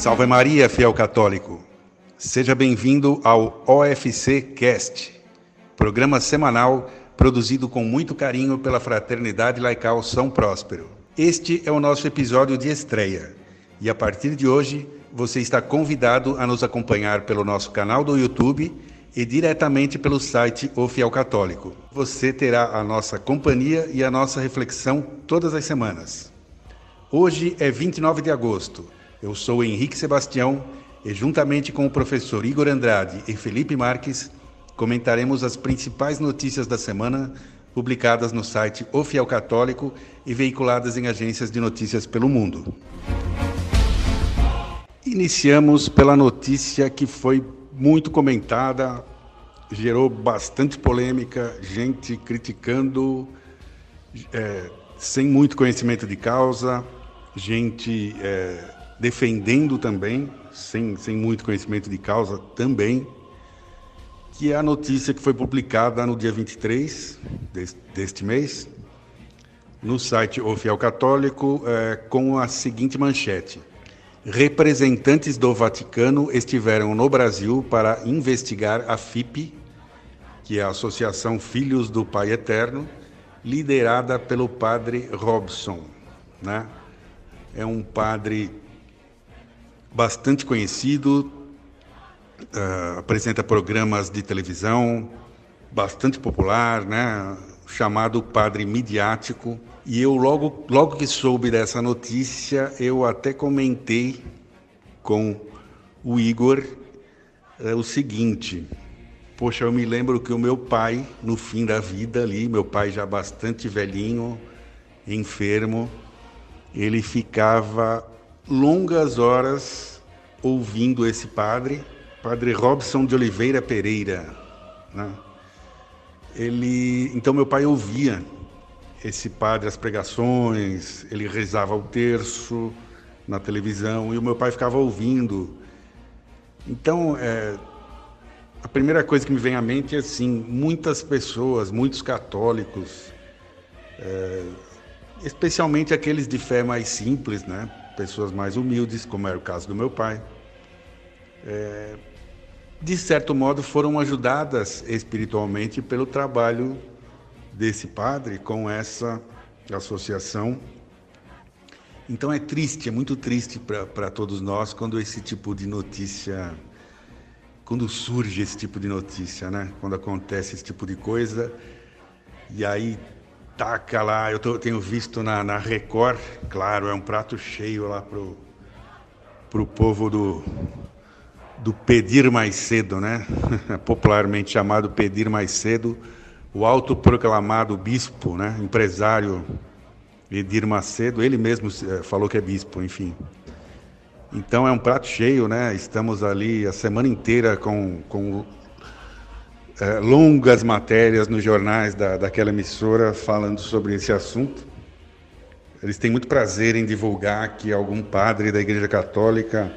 Salve Maria, fiel católico. Seja bem-vindo ao OFC Cast, programa semanal produzido com muito carinho pela Fraternidade Laical São Próspero. Este é o nosso episódio de estreia e a partir de hoje você está convidado a nos acompanhar pelo nosso canal do YouTube e diretamente pelo site O Fiel Católico. Você terá a nossa companhia e a nossa reflexão todas as semanas. Hoje é 29 de agosto eu sou Henrique Sebastião e, juntamente com o professor Igor Andrade e Felipe Marques, comentaremos as principais notícias da semana publicadas no site O Fiel Católico e veiculadas em agências de notícias pelo mundo. Iniciamos pela notícia que foi muito comentada, gerou bastante polêmica, gente criticando é, sem muito conhecimento de causa, gente é, defendendo também, sem, sem muito conhecimento de causa também, que é a notícia que foi publicada no dia 23 deste, deste mês, no site O Fiel Católico, é, com a seguinte manchete. Representantes do Vaticano estiveram no Brasil para investigar a FIP, que é a Associação Filhos do Pai Eterno, liderada pelo padre Robson. Né? É um padre bastante conhecido, uh, apresenta programas de televisão, bastante popular, né? chamado Padre Midiático. E eu logo, logo que soube dessa notícia, eu até comentei com o Igor uh, o seguinte: Poxa, eu me lembro que o meu pai, no fim da vida ali, meu pai já bastante velhinho, enfermo, ele ficava longas horas ouvindo esse padre, padre Robson de Oliveira Pereira. Né? Ele, então meu pai ouvia esse padre as pregações, ele rezava o terço na televisão e o meu pai ficava ouvindo. Então, é, a primeira coisa que me vem à mente é assim, muitas pessoas, muitos católicos, é, especialmente aqueles de fé mais simples, né? Pessoas mais humildes, como era o caso do meu pai, é, de certo modo foram ajudadas espiritualmente pelo trabalho desse padre com essa associação. Então é triste, é muito triste para todos nós quando esse tipo de notícia, quando surge esse tipo de notícia, né? Quando acontece esse tipo de coisa e aí taca lá, eu tô, tenho visto na, na Record, claro, é um prato cheio lá pro, pro povo do, do pedir mais cedo, né? Popularmente chamado pedir mais cedo, o autoproclamado bispo, né? Empresário Edir Macedo, ele mesmo eh, falou que é bispo, enfim. Então é um prato cheio, né? Estamos ali a semana inteira com, com longas matérias nos jornais da, daquela emissora falando sobre esse assunto. Eles têm muito prazer em divulgar que algum padre da Igreja Católica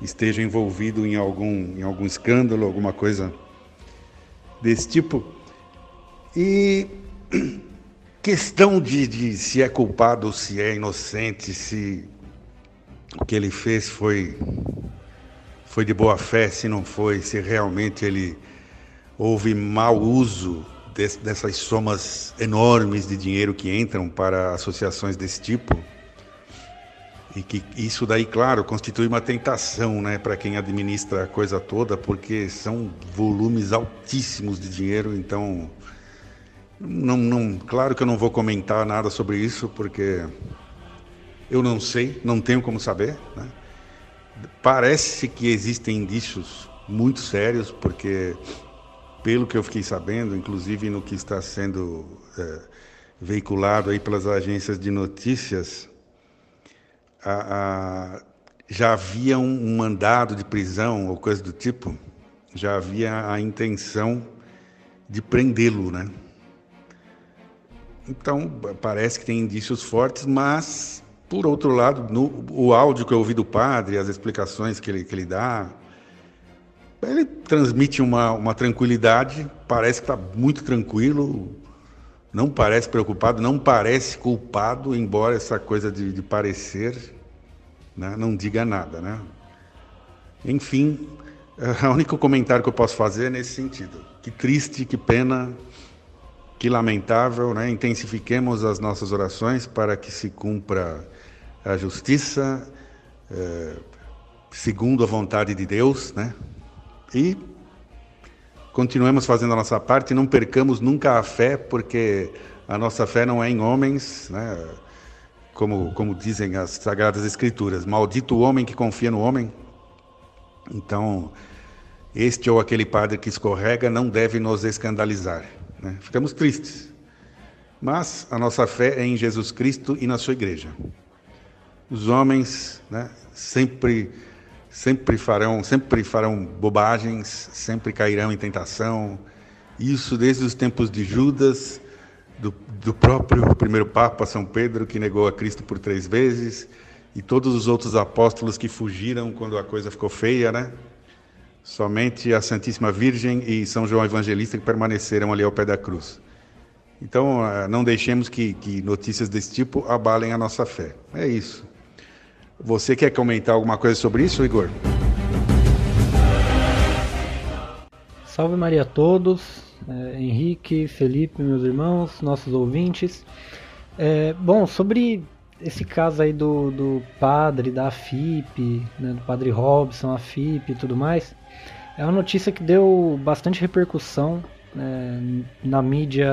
esteja envolvido em algum, em algum escândalo, alguma coisa desse tipo. E questão de, de se é culpado ou se é inocente, se o que ele fez foi, foi de boa fé, se não foi, se realmente ele houve mau uso dessas somas enormes de dinheiro que entram para associações desse tipo. E que isso daí, claro, constitui uma tentação né, para quem administra a coisa toda, porque são volumes altíssimos de dinheiro, então. Não, não, claro que eu não vou comentar nada sobre isso, porque eu não sei, não tenho como saber. Né? Parece que existem indícios muito sérios, porque pelo que eu fiquei sabendo, inclusive no que está sendo é, veiculado aí pelas agências de notícias, a, a, já havia um, um mandado de prisão ou coisa do tipo, já havia a intenção de prendê-lo, né? Então, parece que tem indícios fortes, mas, por outro lado, no, o áudio que eu ouvi do padre, as explicações que ele, que ele dá, ele transmite uma, uma tranquilidade, parece que está muito tranquilo, não parece preocupado, não parece culpado, embora essa coisa de, de parecer né? não diga nada. Né? Enfim, o único comentário que eu posso fazer é nesse sentido. Que triste, que pena, que lamentável, né? intensifiquemos as nossas orações para que se cumpra a justiça, é, segundo a vontade de Deus, né? E continuemos fazendo a nossa parte, não percamos nunca a fé, porque a nossa fé não é em homens, né? como, como dizem as Sagradas Escrituras. Maldito o homem que confia no homem. Então, este ou aquele padre que escorrega não deve nos escandalizar. Né? Ficamos tristes. Mas a nossa fé é em Jesus Cristo e na sua igreja. Os homens né, sempre sempre farão, sempre farão bobagens, sempre cairão em tentação. Isso desde os tempos de Judas, do, do próprio primeiro Papa São Pedro, que negou a Cristo por três vezes, e todos os outros apóstolos que fugiram quando a coisa ficou feia, né? Somente a Santíssima Virgem e São João Evangelista que permaneceram ali ao pé da cruz. Então, ah, não deixemos que, que notícias desse tipo abalem a nossa fé. É isso. Você quer comentar alguma coisa sobre isso, Igor? Salve Maria a todos, é, Henrique, Felipe, meus irmãos, nossos ouvintes. É, bom, sobre esse caso aí do, do padre da FIP, né, do padre Robson, a FIP e tudo mais, é uma notícia que deu bastante repercussão né, na mídia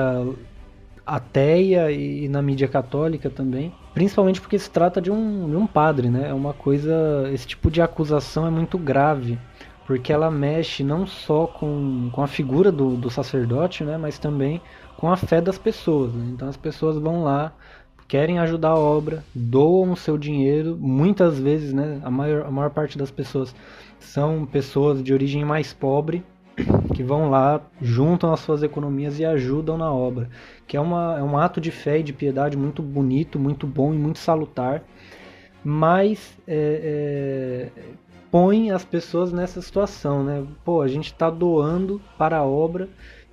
ateia e na mídia católica também. Principalmente porque se trata de um, de um padre, né? É uma coisa. Esse tipo de acusação é muito grave. Porque ela mexe não só com, com a figura do, do sacerdote, né? Mas também com a fé das pessoas. Né? Então as pessoas vão lá, querem ajudar a obra, doam o seu dinheiro. Muitas vezes, né? A maior, a maior parte das pessoas são pessoas de origem mais pobre que vão lá, juntam as suas economias e ajudam na obra, que é, uma, é um ato de fé e de piedade muito bonito, muito bom e muito salutar, mas é, é, põe as pessoas nessa situação, né? Pô, a gente está doando para a obra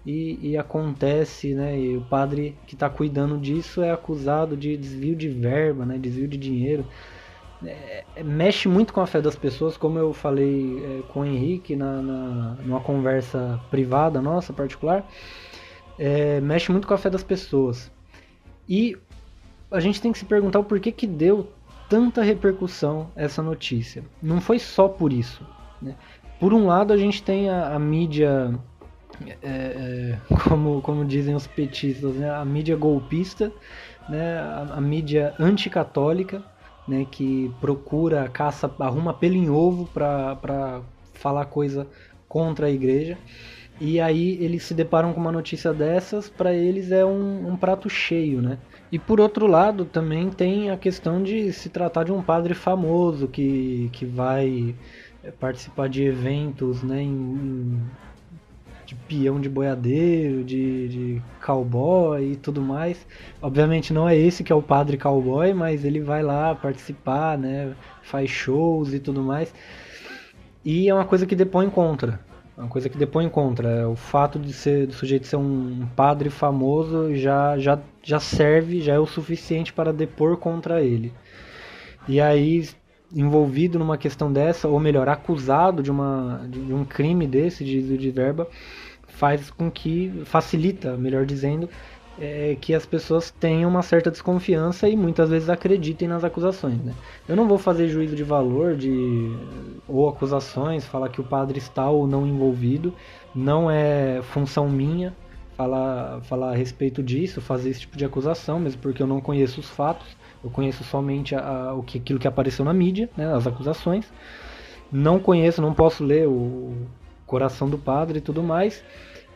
e, e, acontece, né? E o padre que está cuidando disso é acusado de desvio de verba, né? Desvio de dinheiro é, mexe muito com a fé das pessoas, como eu falei é, com o Henrique na, na, numa conversa privada nossa, particular, é, mexe muito com a fé das pessoas. E a gente tem que se perguntar o porquê que deu tanta repercussão essa notícia. Não foi só por isso. Né? Por um lado, a gente tem a, a mídia, é, é, como, como dizem os petistas, né? a mídia golpista, né? a, a mídia anticatólica, né, que procura, caça, arruma pelo em ovo para falar coisa contra a igreja. E aí eles se deparam com uma notícia dessas, para eles é um, um, prato cheio, né? E por outro lado, também tem a questão de se tratar de um padre famoso que, que vai participar de eventos né, em, de peão de boiadeiro, de, de cowboy e tudo mais. Obviamente não é esse que é o padre cowboy, mas ele vai lá participar, né? Faz shows e tudo mais. E é uma coisa que depõe contra. É uma coisa que depõe contra. É o fato de ser do sujeito ser um padre famoso já, já, já serve, já é o suficiente para depor contra ele. E aí envolvido numa questão dessa, ou melhor, acusado de, uma, de um crime desse, de, de verba, faz com que, facilita, melhor dizendo, é, que as pessoas tenham uma certa desconfiança e muitas vezes acreditem nas acusações. Né? Eu não vou fazer juízo de valor de ou acusações, falar que o padre está ou não envolvido, não é função minha falar, falar a respeito disso, fazer esse tipo de acusação, mesmo porque eu não conheço os fatos. Eu conheço somente a, o que, aquilo que apareceu na mídia, né, as acusações. Não conheço, não posso ler o coração do padre e tudo mais,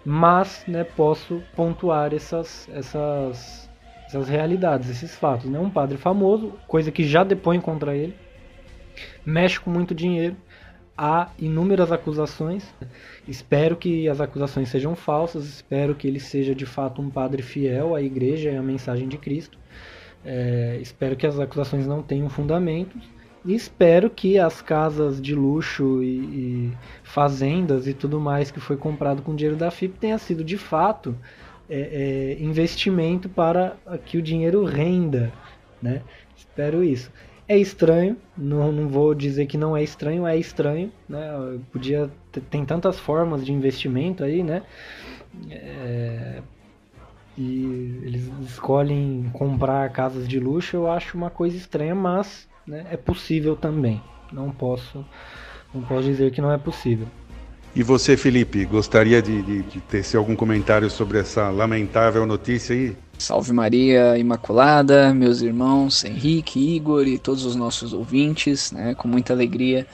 mas né, posso pontuar essas, essas, essas realidades, esses fatos. Né? Um padre famoso, coisa que já depõe contra ele, mexe com muito dinheiro, há inúmeras acusações. Espero que as acusações sejam falsas, espero que ele seja de fato um padre fiel à igreja e à mensagem de Cristo. É, espero que as acusações não tenham fundamentos. E espero que as casas de luxo e, e, fazendas e tudo mais que foi comprado com dinheiro da FIP tenha sido de fato é, é, investimento para que o dinheiro renda. Né? Espero isso. É estranho, não, não vou dizer que não é estranho, é estranho, né? Podia ter, tem tantas formas de investimento aí, né? É, e eles escolhem comprar casas de luxo, eu acho uma coisa estranha, mas né, é possível também. Não posso, não posso dizer que não é possível. E você, Felipe, gostaria de, de, de ter algum comentário sobre essa lamentável notícia aí? Salve Maria Imaculada, meus irmãos Henrique, Igor e todos os nossos ouvintes, né? Com muita alegria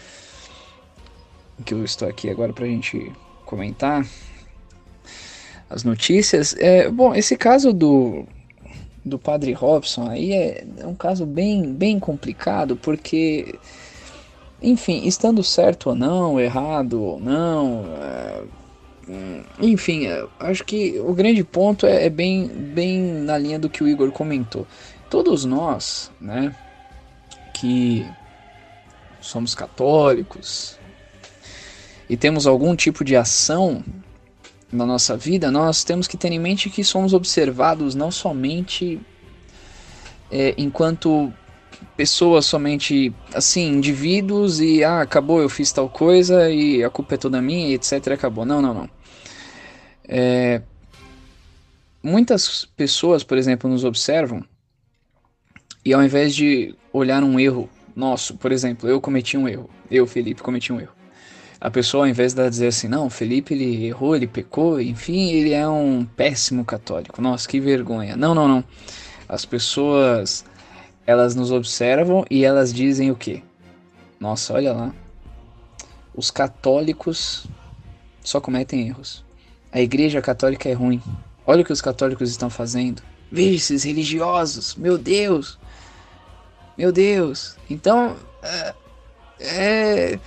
que eu estou aqui agora para a gente comentar as notícias. É, bom, esse caso do, do padre Robson aí é, é um caso bem, bem complicado, porque, enfim, estando certo ou não, errado ou não, é, enfim, é, acho que o grande ponto é, é, bem, bem na linha do que o Igor comentou. Todos nós, né, que somos católicos e temos algum tipo de ação na nossa vida, nós temos que ter em mente que somos observados não somente é, enquanto pessoas, somente assim, indivíduos e ah, acabou, eu fiz tal coisa e a culpa é toda minha, etc. Acabou. Não, não, não. É, muitas pessoas, por exemplo, nos observam e ao invés de olhar um erro nosso, por exemplo, eu cometi um erro, eu, Felipe, cometi um erro a pessoa, ao invés de dizer assim, não, Felipe ele errou, ele pecou, enfim, ele é um péssimo católico. Nossa, que vergonha. Não, não, não. As pessoas, elas nos observam e elas dizem o quê? Nossa, olha lá. Os católicos só cometem erros. A igreja católica é ruim. Olha o que os católicos estão fazendo. Veja esses religiosos. Meu Deus. Meu Deus. Então, é, é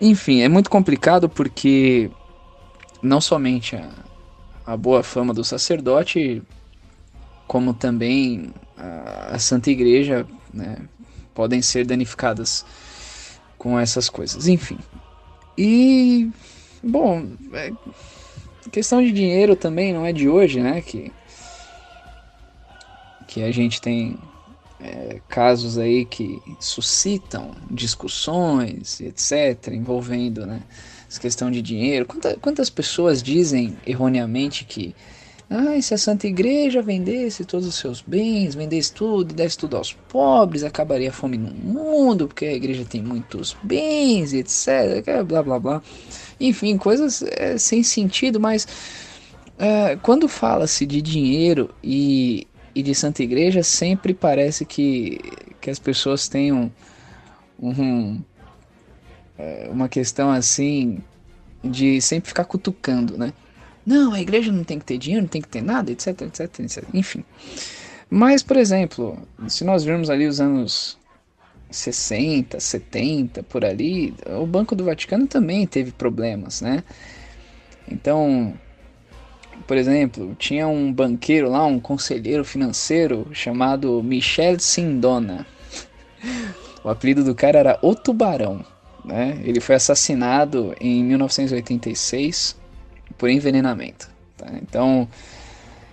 enfim, é muito complicado porque não somente a, a boa fama do sacerdote, como também a, a Santa Igreja né, podem ser danificadas com essas coisas. Enfim. E, bom, é, questão de dinheiro também não é de hoje, né? Que, que a gente tem é, casos aí que suscitam discussões, etc., envolvendo né, essa questão de dinheiro. Quanta, quantas pessoas dizem erroneamente que ah, se a Santa Igreja vendesse todos os seus bens, vendesse tudo desse tudo aos pobres, acabaria a fome no mundo, porque a igreja tem muitos bens, etc. Blá blá blá. Enfim, coisas é, sem sentido, mas é, quando fala-se de dinheiro e e de Santa Igreja, sempre parece que, que as pessoas têm um, um, é, uma questão assim de sempre ficar cutucando, né? Não, a igreja não tem que ter dinheiro, não tem que ter nada, etc, etc, etc. Enfim. Mas, por exemplo, se nós virmos ali os anos 60, 70, por ali, o Banco do Vaticano também teve problemas, né? Então, por exemplo, tinha um banqueiro lá, um conselheiro financeiro chamado Michel Sindona. O apelido do cara era O Tubarão. Né? Ele foi assassinado em 1986 por envenenamento. Tá? Então,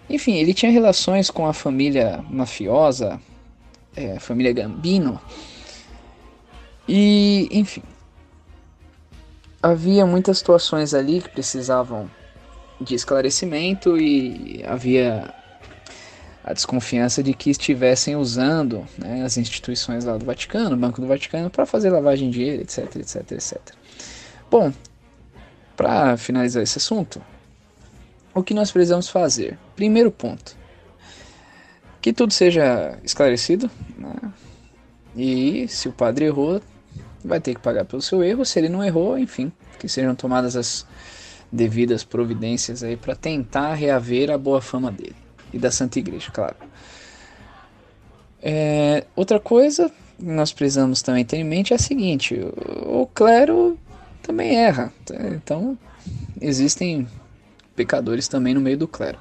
enfim, ele tinha relações com a família mafiosa, é, família Gambino. E, enfim, havia muitas situações ali que precisavam de esclarecimento e havia a desconfiança de que estivessem usando né, as instituições lá do Vaticano, o Banco do Vaticano, para fazer lavagem de dinheiro, etc, etc, etc. Bom, para finalizar esse assunto, o que nós precisamos fazer? Primeiro ponto, que tudo seja esclarecido, né? e se o padre errou, vai ter que pagar pelo seu erro, se ele não errou, enfim, que sejam tomadas as devidas providências aí para tentar reaver a boa fama dele e da Santa Igreja, claro. É, outra coisa que nós precisamos também ter em mente é a seguinte: o, o clero também erra, tá? então existem pecadores também no meio do clero.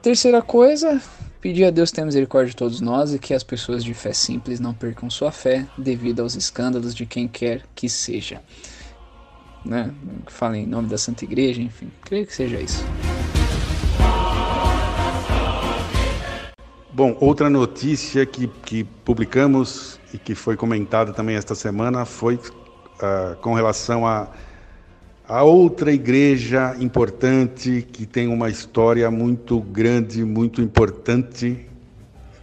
Terceira coisa, pedir a Deus ter misericórdia de todos nós e que as pessoas de fé simples não percam sua fé devido aos escândalos de quem quer que seja né? Que fala em nome da Santa Igreja, enfim, creio que seja isso. Bom, outra notícia que, que publicamos e que foi comentada também esta semana foi uh, com relação a, a outra igreja importante que tem uma história muito grande, muito importante,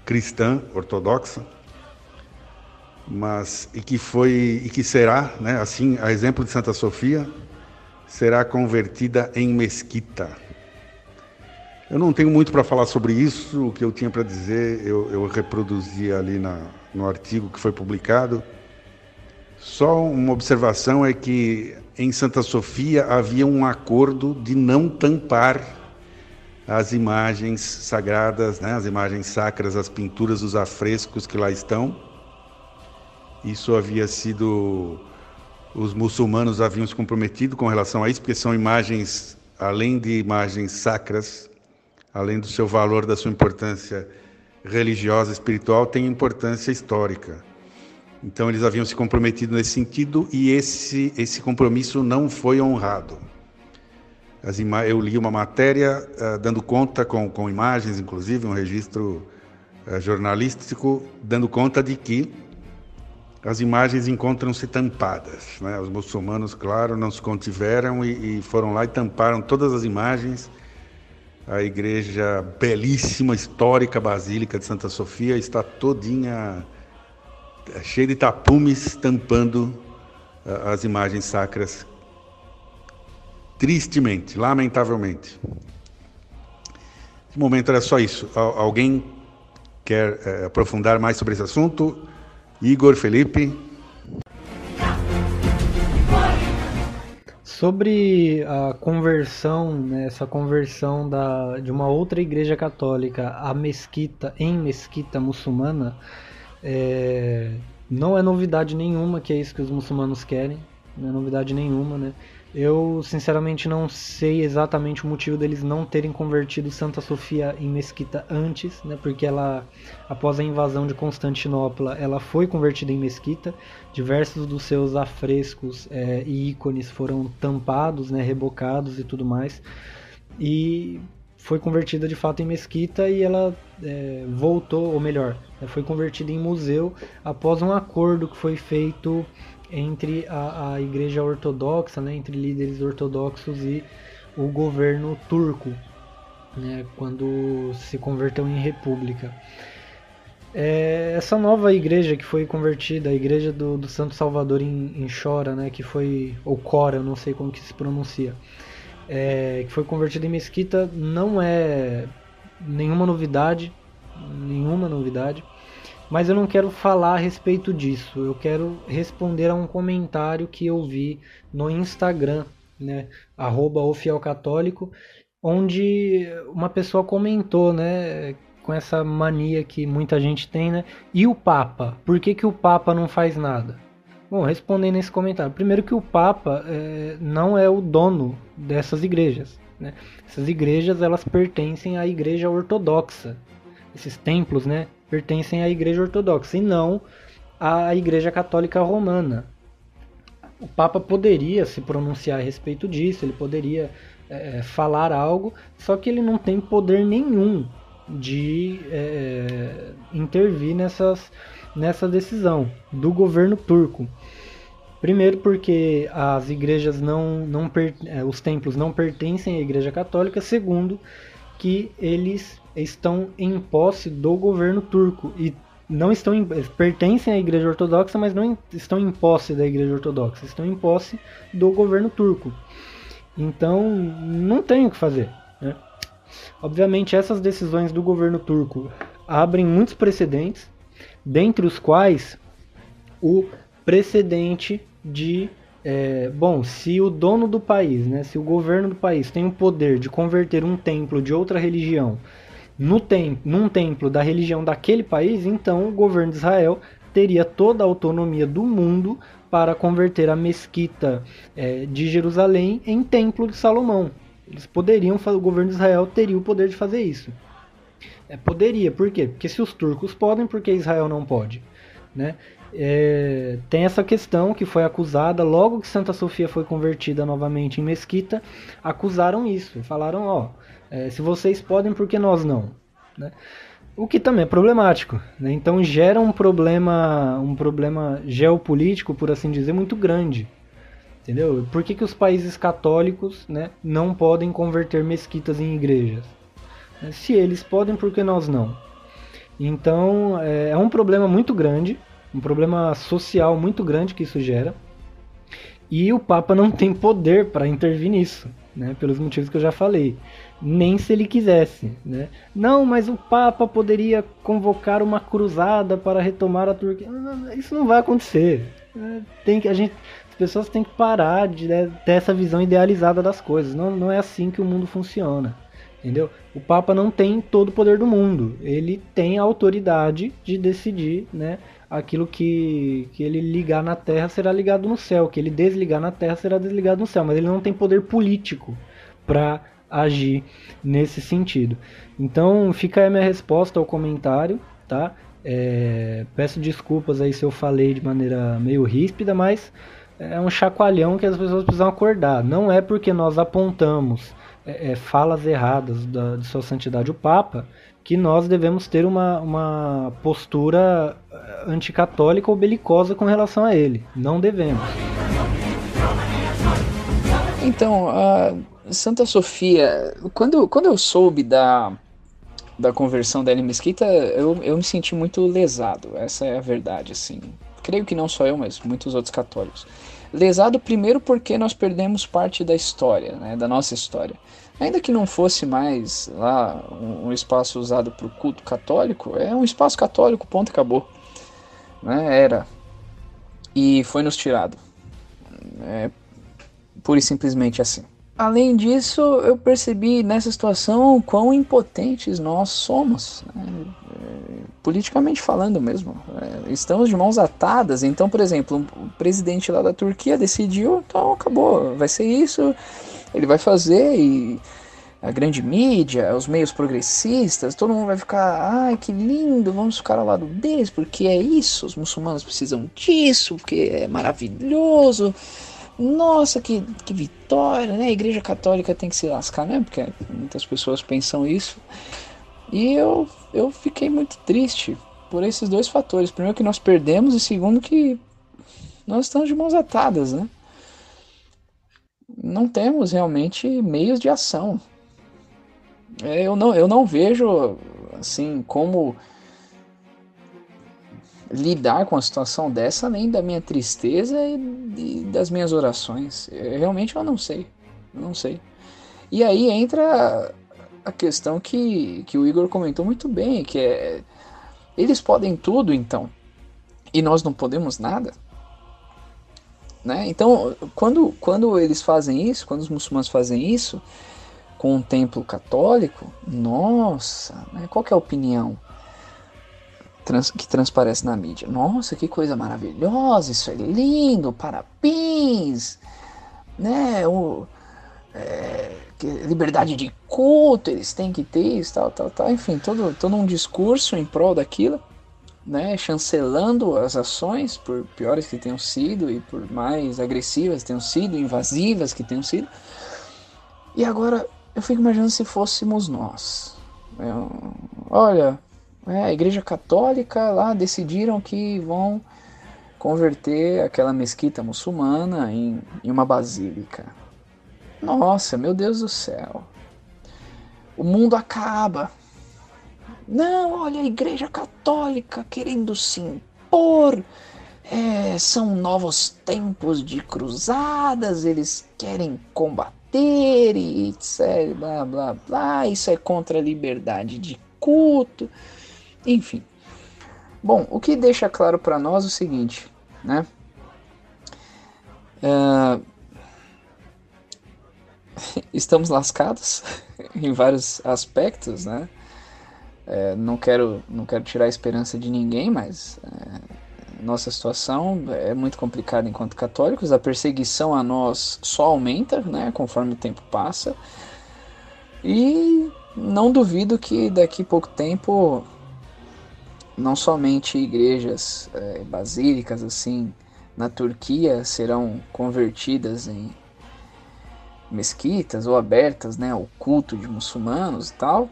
cristã, ortodoxa, mas e que foi e que será, né, assim, a exemplo de Santa Sofia, será convertida em mesquita. Eu não tenho muito para falar sobre isso, o que eu tinha para dizer eu, eu reproduzi ali na, no artigo que foi publicado. Só uma observação é que em Santa Sofia havia um acordo de não tampar as imagens sagradas, né, as imagens sacras, as pinturas, os afrescos que lá estão. Isso havia sido. Os muçulmanos haviam se comprometido com relação a isso, porque são imagens, além de imagens sacras, além do seu valor, da sua importância religiosa, espiritual, tem importância histórica. Então eles haviam se comprometido nesse sentido e esse esse compromisso não foi honrado. Eu li uma matéria uh, dando conta com, com imagens, inclusive um registro uh, jornalístico dando conta de que as imagens encontram-se tampadas. Né? Os muçulmanos, claro, não se contiveram e, e foram lá e tamparam todas as imagens a igreja belíssima, histórica Basílica de Santa Sofia está todinha é, cheia de tapumes tampando as imagens sacras. Tristemente, lamentavelmente. De momento era só isso. Alguém quer é, aprofundar mais sobre esse assunto? Igor, Felipe? Sobre a conversão, né, essa conversão da, de uma outra igreja católica à mesquita, em mesquita muçulmana, é, não é novidade nenhuma que é isso que os muçulmanos querem, não é novidade nenhuma, né? Eu, sinceramente, não sei exatamente o motivo deles não terem convertido Santa Sofia em mesquita antes, né? Porque ela, após a invasão de Constantinopla, ela foi convertida em mesquita. Diversos dos seus afrescos é, e ícones foram tampados, né? Rebocados e tudo mais. E foi convertida de fato em mesquita e ela é, voltou, ou melhor, foi convertida em museu após um acordo que foi feito entre a, a Igreja Ortodoxa, né, entre líderes ortodoxos e o governo turco, né, quando se converteu em república. É, essa nova igreja que foi convertida, a igreja do, do Santo Salvador em, em Chora, né, que foi, ou Cora, não sei como que se pronuncia, é, que foi convertida em mesquita, não é nenhuma novidade, nenhuma novidade. Mas eu não quero falar a respeito disso. Eu quero responder a um comentário que eu vi no Instagram, né, arroba onde uma pessoa comentou, né, com essa mania que muita gente tem, né? E o Papa? Por que, que o Papa não faz nada? Bom, respondendo esse comentário, primeiro que o Papa é, não é o dono dessas igrejas. Né? Essas igrejas elas pertencem à Igreja Ortodoxa. Esses templos, né? Pertencem à Igreja Ortodoxa e não à Igreja Católica Romana. O Papa poderia se pronunciar a respeito disso, ele poderia é, falar algo, só que ele não tem poder nenhum de é, intervir nessas, nessa decisão do governo turco. Primeiro porque as igrejas não, não é, os templos não pertencem à Igreja Católica. Segundo, que eles estão em posse do governo turco e não estão em, pertencem à Igreja Ortodoxa, mas não estão em posse da Igreja Ortodoxa, estão em posse do governo turco. Então, não tem o que fazer. Né? Obviamente, essas decisões do governo turco abrem muitos precedentes, dentre os quais o precedente de é, bom, se o dono do país, né, se o governo do país tem o poder de converter um templo de outra religião no tem, num templo da religião daquele país, então o governo de Israel teria toda a autonomia do mundo para converter a mesquita é, de Jerusalém em templo de Salomão. Eles poderiam, o governo de Israel teria o poder de fazer isso. É, poderia, por quê? Porque se os turcos podem, por que Israel não pode? Né? É, tem essa questão que foi acusada logo que Santa Sofia foi convertida novamente em mesquita, acusaram isso, falaram ó, é, se vocês podem, por que nós não? Né? O que também é problemático, né? então gera um problema, um problema geopolítico, por assim dizer, muito grande. Entendeu? Por que, que os países católicos né, não podem converter mesquitas em igrejas? Se eles podem, por que nós não? Então é, é um problema muito grande, um problema social muito grande que isso gera. E o Papa não tem poder para intervir nisso, né, pelos motivos que eu já falei nem se ele quisesse, né? Não, mas o Papa poderia convocar uma cruzada para retomar a Turquia. Isso não vai acontecer. É, tem que a gente, as pessoas têm que parar de né, ter essa visão idealizada das coisas. Não, não é assim que o mundo funciona, entendeu? O Papa não tem todo o poder do mundo. Ele tem a autoridade de decidir, né? Aquilo que, que ele ligar na Terra será ligado no céu, que ele desligar na Terra será desligado no céu, mas ele não tem poder político para agir nesse sentido. Então fica a minha resposta ao comentário, tá? É, peço desculpas aí se eu falei de maneira meio ríspida, mas é um chacoalhão que as pessoas precisam acordar. Não é porque nós apontamos é, é falas erradas da, de Sua Santidade o Papa que nós devemos ter uma, uma postura é, anticatólica ou belicosa com relação a ele. Não devemos. Então, uh, Santa Sofia, quando, quando eu soube da, da conversão da Ellen Mesquita, eu, eu me senti muito lesado. Essa é a verdade, assim. Creio que não só eu, mas muitos outros católicos. Lesado primeiro porque nós perdemos parte da história, né, da nossa história. Ainda que não fosse mais lá um, espaço usado para o culto católico, é um espaço católico, ponto, acabou. Né, era. E foi nos tirado. É, pura e simplesmente assim. Além disso, eu percebi nessa situação quão impotentes nós somos, né? politicamente falando mesmo. É, estamos de mãos atadas. Então, por exemplo, o presidente lá da Turquia decidiu, então acabou, vai ser isso, ele vai fazer e a grande mídia, os meios progressistas, todo mundo vai ficar, ai que lindo, vamos ficar ao lado deles, porque é isso, os muçulmanos precisam disso, porque é maravilhoso nossa, que, que vitória, né? A igreja católica tem que se lascar, né? Porque muitas pessoas pensam isso. E eu, eu fiquei muito triste por esses dois fatores. Primeiro que nós perdemos e segundo que nós estamos de mãos atadas, né? Não temos realmente meios de ação. Eu não, eu não vejo assim como lidar com a situação dessa, além da minha tristeza e, e das minhas orações. Eu, realmente eu não sei. Não sei. E aí entra a questão que, que o Igor comentou muito bem, que é eles podem tudo então e nós não podemos nada. Né? Então, quando, quando eles fazem isso, quando os muçulmanos fazem isso com o templo católico, nossa, né? qual é a opinião? Trans, que transparece na mídia. Nossa, que coisa maravilhosa, isso é lindo, parabéns, né? O, é, liberdade de culto, eles têm que ter isso, tal, tal, tal. Enfim, todo, todo um discurso em prol daquilo, né? Chancelando as ações, por piores que tenham sido e por mais agressivas que tenham sido, invasivas que tenham sido. E agora eu fico imaginando se fôssemos nós. Eu, olha, é, a Igreja Católica lá decidiram que vão converter aquela mesquita muçulmana em, em uma basílica. Nossa, meu Deus do céu. O mundo acaba. Não, olha a Igreja Católica querendo se impor. É, são novos tempos de cruzadas, eles querem combater e etc. Blá blá blá. Isso é contra a liberdade de culto. Enfim. Bom, o que deixa claro para nós é o seguinte, né? Uh, estamos lascados em vários aspectos, né? É, não quero não quero tirar a esperança de ninguém, mas é, nossa situação é muito complicada enquanto católicos. A perseguição a nós só aumenta, né? Conforme o tempo passa. E não duvido que daqui a pouco tempo não somente igrejas é, basílicas assim na Turquia serão convertidas em mesquitas ou abertas né, ao culto de muçulmanos e tal,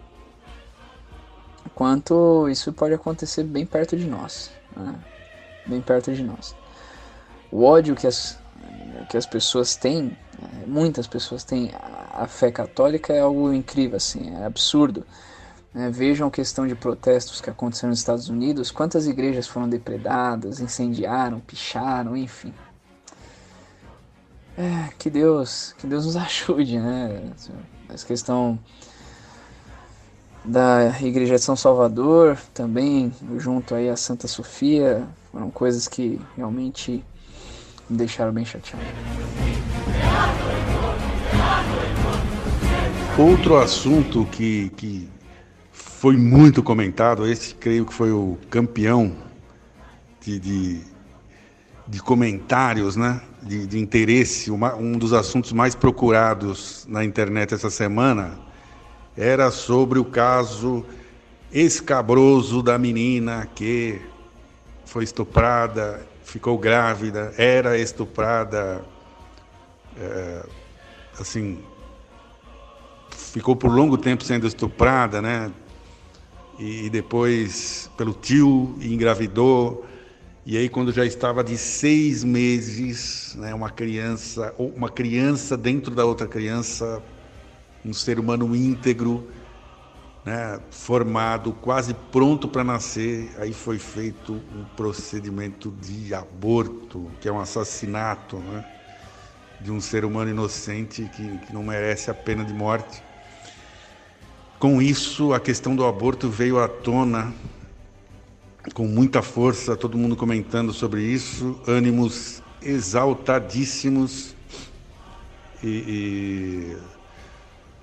quanto isso pode acontecer bem perto de nós. Né? Bem perto de nós. O ódio que as, que as pessoas têm, muitas pessoas têm a fé católica é algo incrível, assim, é absurdo. Né? Vejam a questão de protestos que aconteceram nos Estados Unidos, quantas igrejas foram depredadas, incendiaram, picharam, enfim. É, que Deus, que Deus nos ajude, né? Essa questão da Igreja de São Salvador, também junto aí a Santa Sofia, foram coisas que realmente me deixaram bem chateado. Outro assunto que, que foi muito comentado, esse creio que foi o campeão de, de, de comentários, né? de, de interesse, uma, um dos assuntos mais procurados na internet essa semana era sobre o caso escabroso da menina que foi estuprada, ficou grávida, era estuprada, é, assim, ficou por longo tempo sendo estuprada, né? E, e depois pelo tio engravidou. E aí quando já estava de seis meses, né, uma criança, uma criança dentro da outra criança, um ser humano íntegro, né, formado, quase pronto para nascer, aí foi feito um procedimento de aborto, que é um assassinato né, de um ser humano inocente que, que não merece a pena de morte. Com isso, a questão do aborto veio à tona com muita força, todo mundo comentando sobre isso, ânimos exaltadíssimos. E, e...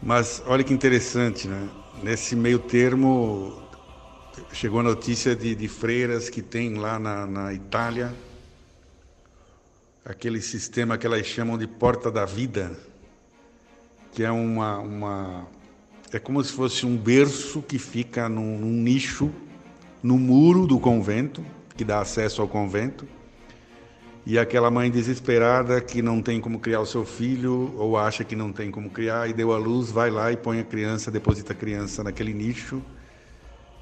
Mas olha que interessante, né? Nesse meio termo, chegou a notícia de, de freiras que tem lá na, na Itália aquele sistema que elas chamam de porta da vida, que é uma, uma é como se fosse um berço que fica num, num nicho no muro do convento, que dá acesso ao convento, e aquela mãe desesperada que não tem como criar o seu filho ou acha que não tem como criar e deu a luz, vai lá e põe a criança, deposita a criança naquele nicho.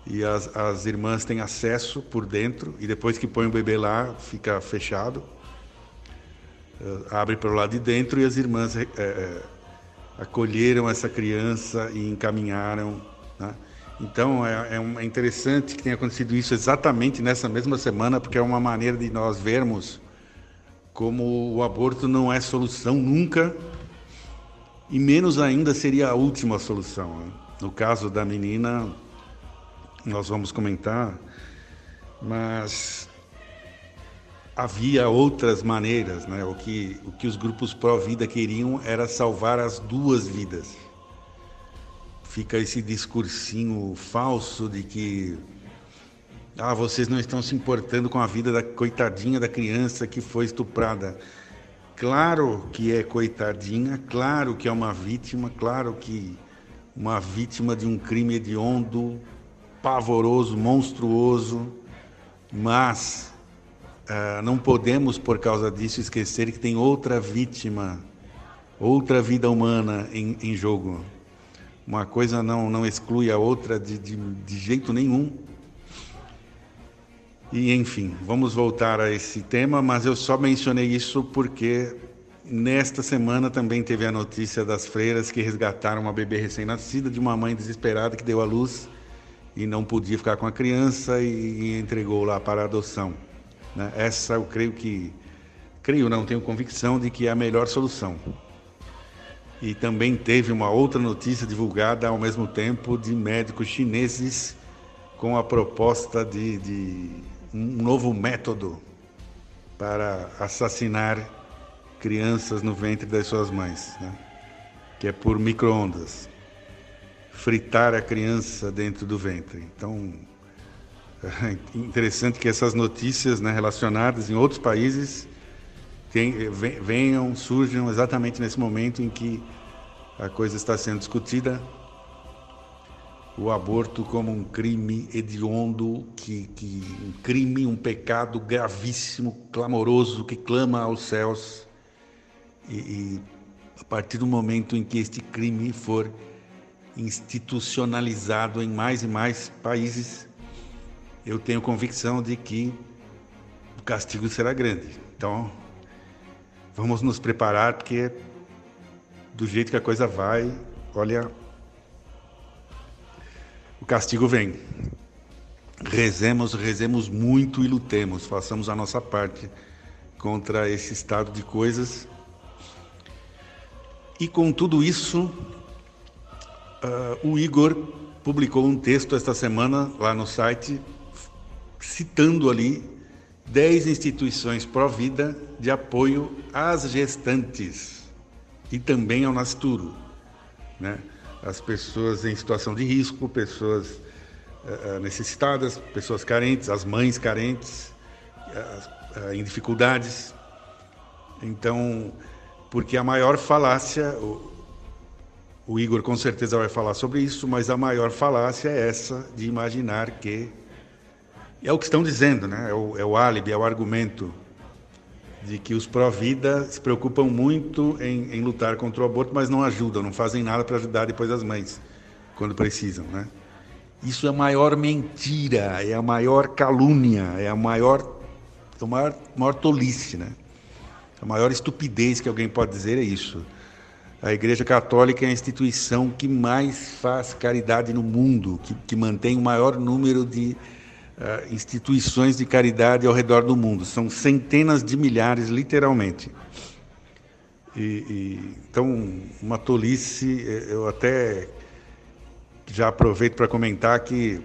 E as, as irmãs têm acesso por dentro e depois que põe o bebê lá fica fechado, uh, abre para o lado de dentro e as irmãs uh, acolheram essa criança e encaminharam. Né? Então é, é, interessante que tenha acontecido isso exatamente nessa mesma semana, porque é uma maneira de nós vermos como o aborto não é solução nunca, e menos ainda seria a última solução. Né? No caso da menina, nós vamos comentar, mas havia outras maneiras, né? O que, o que os grupos pró-vida queriam era salvar as duas vidas. Fica esse discursinho falso de que ah, vocês não estão se importando com a vida da coitadinha da criança que foi estuprada. Claro que é coitadinha, claro que é uma vítima, claro que uma vítima de um crime hediondo, pavoroso, monstruoso, mas ah, não podemos, por causa disso, esquecer que tem outra vítima, outra vida humana em, em jogo. Uma coisa não, não exclui a outra de, de, de jeito nenhum. E, enfim, vamos voltar a esse tema, mas eu só mencionei isso porque nesta semana também teve a notícia das freiras que resgataram uma bebê recém-nascida de uma mãe desesperada que deu à luz e não podia ficar com a criança e, e entregou lá para adoção. Né? Essa eu creio que, creio não, tenho convicção de que é a melhor solução. E também teve uma outra notícia divulgada ao mesmo tempo de médicos chineses com a proposta de, de um novo método para assassinar crianças no ventre das suas mães, né? que é por microondas, fritar a criança dentro do ventre. Então, é interessante que essas notícias né, relacionadas em outros países tem, venham, surjam exatamente nesse momento em que a coisa está sendo discutida. O aborto como um crime hediondo, que, que, um crime, um pecado gravíssimo, clamoroso, que clama aos céus. E, e a partir do momento em que este crime for institucionalizado em mais e mais países, eu tenho convicção de que o castigo será grande. Então, vamos nos preparar, porque do jeito que a coisa vai, olha, o castigo vem. Rezemos, rezemos muito e lutemos, façamos a nossa parte contra esse estado de coisas. E com tudo isso, uh, o Igor publicou um texto esta semana lá no site, citando ali 10 instituições pró-vida de apoio às gestantes e também ao nascituro. Né? As pessoas em situação de risco, pessoas uh, necessitadas, pessoas carentes, as mães carentes, uh, em dificuldades. Então, porque a maior falácia, o Igor com certeza vai falar sobre isso, mas a maior falácia é essa de imaginar que. É o que estão dizendo, né? é, o, é o álibi, é o argumento de que os pró-vida se preocupam muito em, em, lutar contra o aborto, mas não ajudam, não fazem nada para ajudar depois as mães, quando precisam. Né? Isso é a maior mentira, é a maior calúnia, é a maior, é a maior, maior tolice. Né? A maior estupidez que alguém pode dizer é isso. A Igreja Católica é a instituição que mais faz caridade no mundo, que, que mantém o maior número de instituições de caridade ao redor do mundo. São centenas de milhares, literalmente. E, e, então, uma tolice, eh, eu até já aproveito para comentar que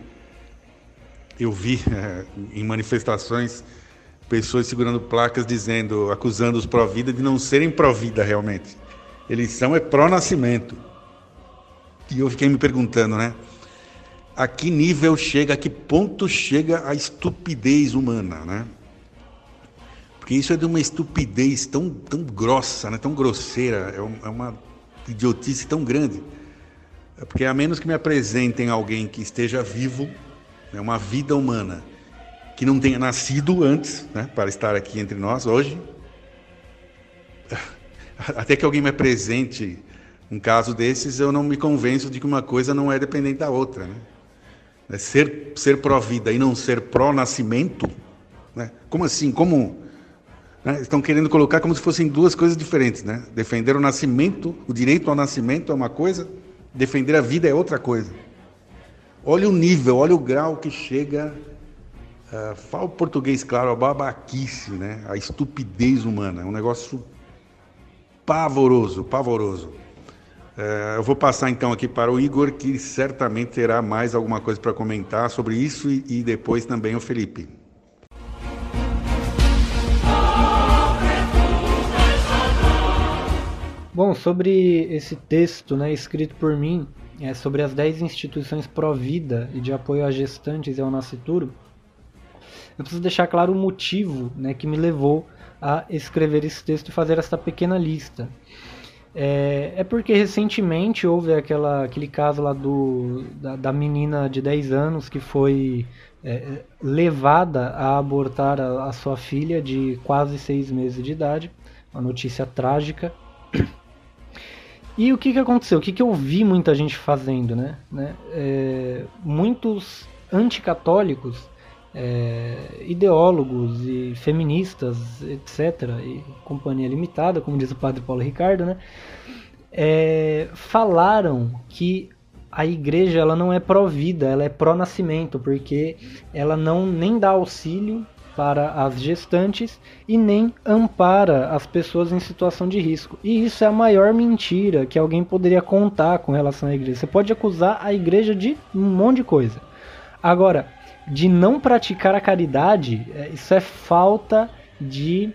eu vi uh, em manifestações pessoas segurando placas dizendo, acusando os pró-vida de não serem pró-vida realmente. Eles são é pró-nascimento. E eu fiquei me perguntando, né? A que nível chega, a que ponto chega a estupidez humana, né? Porque isso é de uma estupidez tão, tão grossa, né? tão grosseira, é, é uma idiotice tão grande. É porque a menos que me apresentem alguém que esteja vivo, é uma vida humana, que não tenha nascido antes, né, para estar aqui entre nós hoje. Até que alguém me apresente um caso desses, eu não me convenço de que uma coisa não é dependente da outra. Né? É ser, ser pró-vida e não ser pró-nascimento, né? como assim? Como né? estão querendo colocar como se fossem duas coisas diferentes, né? Defender o nascimento, o direito ao nascimento é uma coisa, defender a vida é outra coisa. Olha o nível, olha o grau que chega Uh, fala o português claro, a babaquice, né? a estupidez humana, é um negócio pavoroso, pavoroso. Uh, eu vou passar então aqui para o Igor, que certamente terá mais alguma coisa para comentar sobre isso e, depois também o Felipe. Bom, sobre esse texto né, escrito por mim, é sobre as 10 instituições pró-vida e de apoio a gestantes e ao nascituro, eu preciso deixar claro o motivo né, que me levou a escrever esse texto e fazer essa pequena lista. É, é porque recentemente houve aquela, aquele caso lá do, da, da menina de 10 anos que foi é, levada a abortar a, a, sua filha de quase 6 meses de idade. Uma notícia trágica. E o que, que aconteceu? O que, que eu vi muita gente fazendo? Né? né? É, muitos anticatólicos é, ideólogos e feministas, etc., e companhia limitada, como diz o padre Paulo Ricardo, né, é, falaram que a igreja ela não é pró-vida, ela é pró-nascimento, porque ela não nem dá auxílio para as gestantes e nem ampara as pessoas em situação de risco. E isso é a maior mentira que alguém poderia contar com relação à igreja. Você pode acusar a igreja de um monte de coisa. Agora, de não praticar a caridade, é, isso é falta de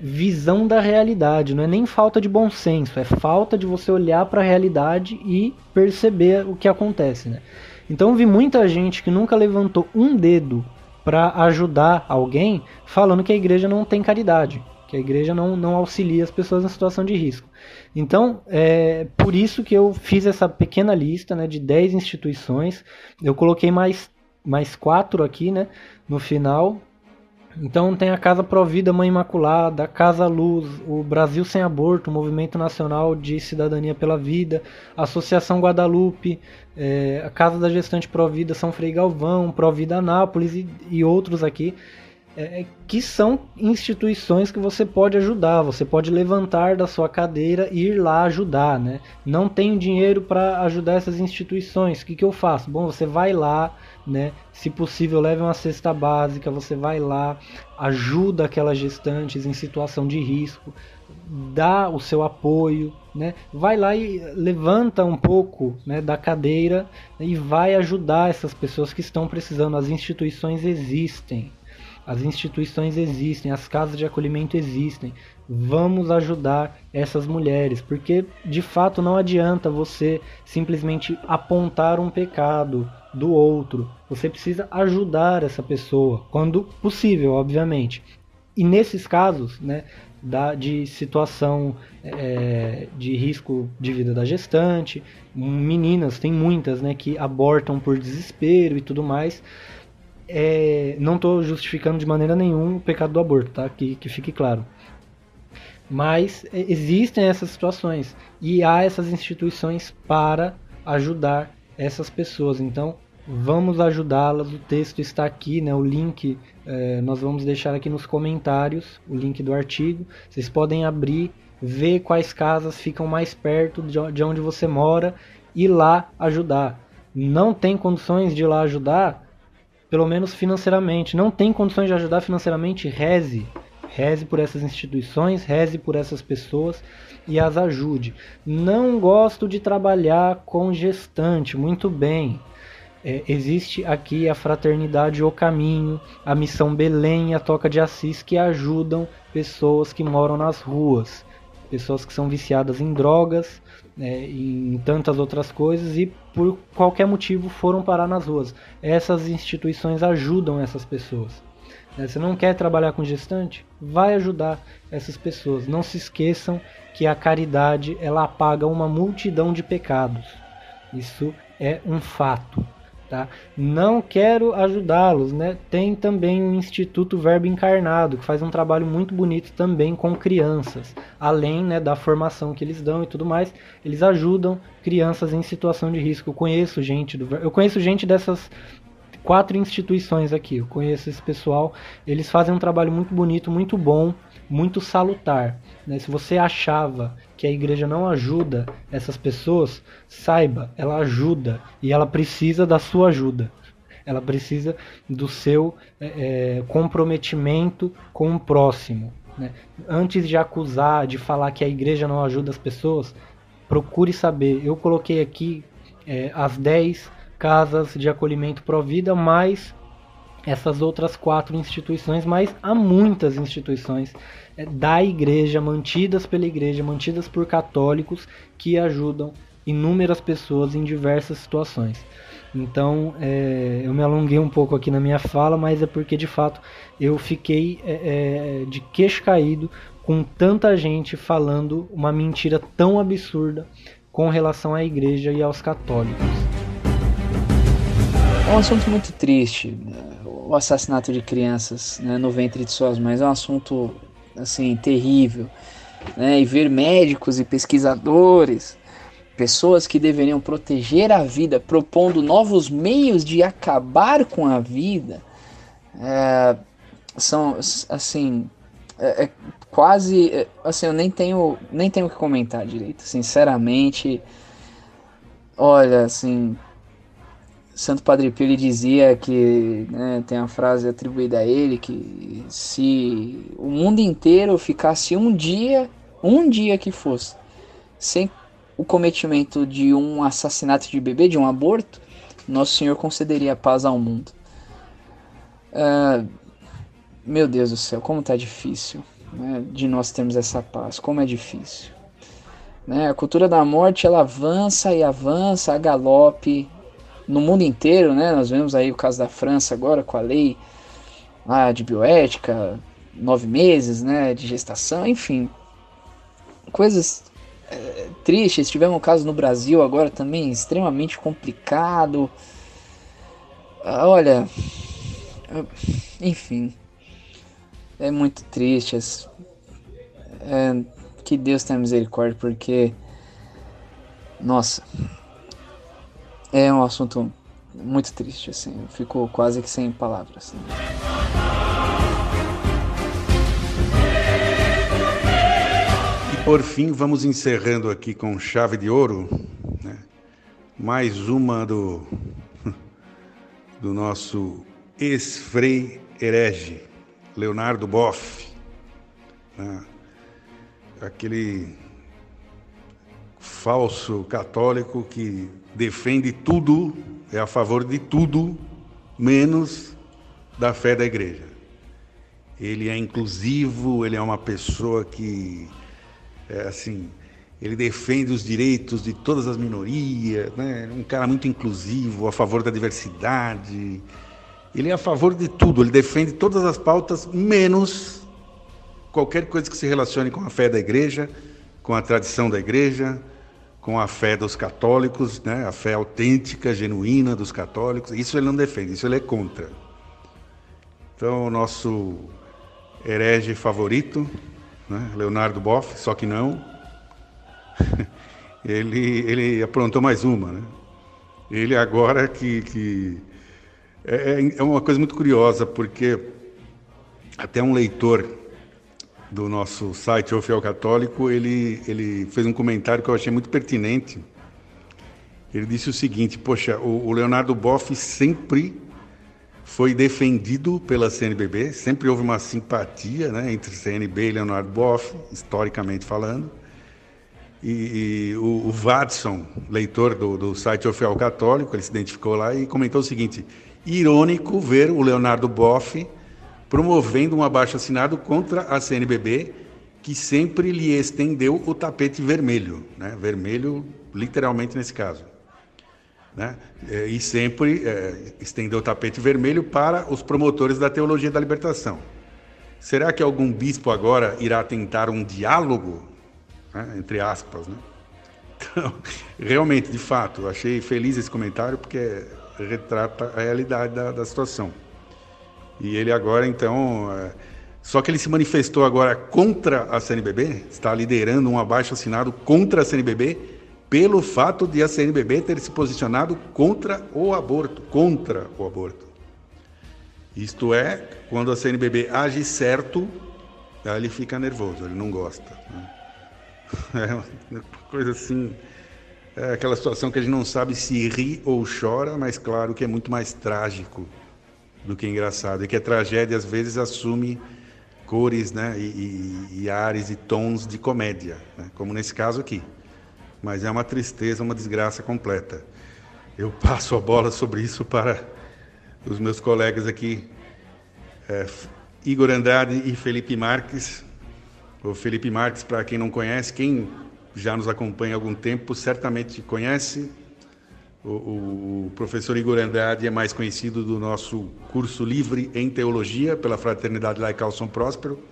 visão da realidade, não é nem falta de bom senso, é falta de você olhar para a realidade e perceber o que acontece, né? Então vi muita gente que nunca levantou um dedo para ajudar alguém, falando que a igreja não tem caridade, que a igreja não, não auxilia as pessoas em situação de risco. Então, é por isso que eu fiz essa pequena lista né, de 10 instituições. Eu coloquei mais mais quatro aqui, né? No final, Então tem a Casa Provida Mãe Imaculada, a Casa Luz, o Brasil Sem Aborto, o Movimento Nacional de Cidadania pela Vida, a Associação Guadalupe, é, a Casa da Gestante Provida São Frei Galvão, Provida Anápolis e, e outros aqui é, que são instituições que você pode ajudar, você pode levantar da sua cadeira e ir lá ajudar, né? Não tenho dinheiro para ajudar essas instituições, o que, que eu faço? Bom, você vai lá, né? Se possível, leve uma cesta básica, você vai lá, ajuda aquelas gestantes em situação de risco, dá o seu apoio, né? Vai lá e levanta um pouco né, da cadeira e vai ajudar essas pessoas que estão precisando. As instituições existem, as instituições existem, as casas de acolhimento existem. Vamos ajudar essas mulheres, porque de fato não adianta você simplesmente apontar um pecado do outro. Você precisa ajudar essa pessoa, quando possível, obviamente. E nesses casos, né, da, de situação é, de risco de vida da gestante, meninas, tem muitas, né, que abortam por desespero e tudo mais é, não estou justificando de maneira nenhuma o pecado do aborto, tá? Que, que fique claro. Mas é, existem essas situações e há essas instituições para ajudar essas pessoas. Então, vamos ajudá-las. O texto está aqui, né? O link é, nós vamos deixar aqui nos comentários, o link do artigo. Vocês podem abrir, ver quais casas ficam mais perto de onde você mora e lá ajudar. Não tem condições de ir lá ajudar? pelo menos financeiramente. Não tem condições de ajudar financeiramente, reze. Reze por essas instituições, reze por essas pessoas e as ajude. Não gosto de trabalhar com gestante, muito bem. É, existe aqui a Fraternidade O Caminho, a Missão Belém e a Toca de Assis que ajudam pessoas que moram nas ruas, pessoas que são viciadas em drogas, né, em tantas outras coisas e por qualquer motivo foram parar nas ruas. Essas instituições ajudam essas pessoas. Né, você não quer trabalhar com gestante? Vai ajudar essas pessoas. Não se esqueçam que a caridade ela apaga uma multidão de pecados. Isso é um fato. Tá? Não quero ajudá-los, né? Tem também o Instituto Verbo Encarnado, que faz um trabalho muito bonito também com crianças, além né, da formação que eles dão e tudo mais, eles ajudam crianças em situação de risco. Eu conheço gente do, eu conheço gente dessas quatro instituições aqui. Eu conheço esse pessoal, eles fazem um trabalho muito bonito, muito bom, muito salutar. Né? Se você achava que a igreja não ajuda essas pessoas, saiba, ela ajuda e ela precisa da sua ajuda. Ela precisa do seu é, é, comprometimento com o próximo. Né? Antes de acusar, de falar que a igreja não ajuda as pessoas, procure saber. Eu coloquei aqui é, as 10 casas de acolhimento Provida, mais essas outras quatro instituições, mas há muitas instituições é, da igreja, mantidas pela igreja, mantidas por católicos, que ajudam inúmeras pessoas em diversas situações. Então, é, eu me alonguei um pouco aqui na minha fala, mas é porque de fato eu fiquei é, é, de queixo caído com tanta gente falando uma mentira tão absurda com relação à igreja e aos católicos. É um assunto muito triste, né? O assassinato de crianças né, no ventre de suas mães. É um assunto assim terrível, né? E ver médicos e pesquisadores, pessoas que deveriam proteger a vida, propondo novos meios de acabar com a vida, é, são assim é, é quase é, assim eu nem tenho nem tenho o que comentar direito, sinceramente. Olha, assim, Santo Padre Pio ele dizia que né, tem a frase atribuída a ele que se o mundo inteiro ficasse um dia, um dia que fosse, sem o cometimento de um assassinato de bebê, de um aborto, Nosso Senhor concederia paz ao mundo. Uh, meu Deus do céu, como tá difícil né, de nós termos essa paz, como é difícil. Né, a cultura da morte ela avança e avança a galope no mundo inteiro, né? Nós vemos aí o caso da França agora com a lei lá de bioética, nove meses, né, de gestação, enfim, coisas é, tristes. Tivemos um caso no Brasil agora também extremamente complicado. Ah, olha, enfim, é muito triste. É, que Deus tenha misericórdia, porque. Nossa. É um assunto muito triste, assim. Eu fico quase que sem palavras. Assim. E por fim, vamos encerrando aqui com chave de ouro. Né? Mais uma do, do nosso ex-frei herege, Leonardo Boff. Né? Aquele falso católico que defende tudo, é a favor de tudo, menos da fé da igreja. Ele é inclusivo, ele é uma pessoa que, é, assim, ele defende os direitos de todas as minorias, né? um cara muito inclusivo, a favor da diversidade. Ele é a favor de tudo, ele defende todas as pautas, menos qualquer coisa que se relacione com a fé da igreja, com a tradição da igreja, com a fé dos católicos, né? a fé autêntica, genuína dos católicos. Isso ele não defende, isso ele é contra. Então, o nosso herege favorito, né? Leonardo Boff, só que não, ele, ele aprontou mais uma. Né? Ele agora que, que é, é, é uma coisa muito curiosa, porque até um leitor do nosso site O Fiel Católico, ele, ele fez um comentário que eu achei muito pertinente. Ele disse o seguinte: Poxa, o, o Leonardo Boff sempre foi defendido pela CNBB, sempre houve uma simpatia né, entre CNB e Leonardo Boff, historicamente falando. E, e o, o Watson, leitor do, do site O Fiel Católico, ele se identificou lá e comentou o seguinte: irônico ver o Leonardo Boff promovendo um abaixo-assinado contra a CNBB, que sempre lhe estendeu o tapete vermelho, né? vermelho literalmente nesse caso. Né? É, e sempre é, estendeu o tapete vermelho para os promotores da teologia da libertação. Será que algum bispo agora irá tentar um diálogo, né? entre aspas? Né? Então, realmente, de fato, achei feliz esse comentário, porque retrata a realidade da, da situação. E ele agora, então. É... Só que ele se manifestou agora contra a CNBB, está liderando um abaixo assinado contra a CNBB, pelo fato de a CNBB ter se posicionado contra o aborto. Contra o aborto. Isto é, quando a CNBB age certo, ele fica nervoso, ele não gosta. Né? É uma coisa assim. É aquela situação que a gente não sabe se ri ou chora, mas claro que é muito mais trágico do que engraçado. E que a tragédia às vezes assume cores né, e, e, e ares e tons de comédia, né, como nesse caso aqui. Mas é uma tristeza, uma desgraça completa. Eu passo a bola sobre isso para os meus colegas aqui, é, Igor Andrade e Felipe Marques. O Felipe Marques, para quem não conhece, quem já nos acompanha há algum tempo, certamente conhece. O, o, professor Igor Andrade é mais conhecido do nosso curso livre em teologia pela Fraternidade Laical São Próspero,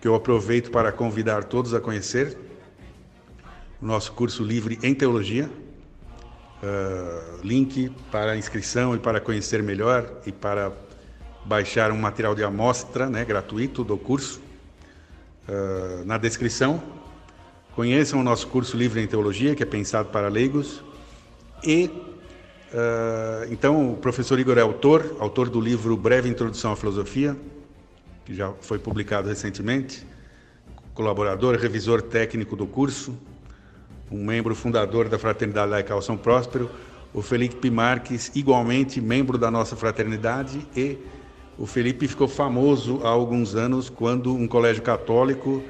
que eu aproveito para convidar todos a conhecer. O nosso curso livre em teologia. Uh, link para inscrição e para conhecer melhor e para baixar um material de amostra né, gratuito do curso uh, na descrição Conheçam o nosso curso livre em teologia, que é pensado para leigos. E uh, então o professor Igor é autor, autor do livro Breve Introdução à Filosofia, que já foi publicado recentemente, colaborador, revisor técnico do curso, um membro fundador da Fraternidade Laical São Próspero, o Felipe Marques, igualmente membro da nossa fraternidade, e o Felipe ficou famoso há alguns anos quando um colégio católico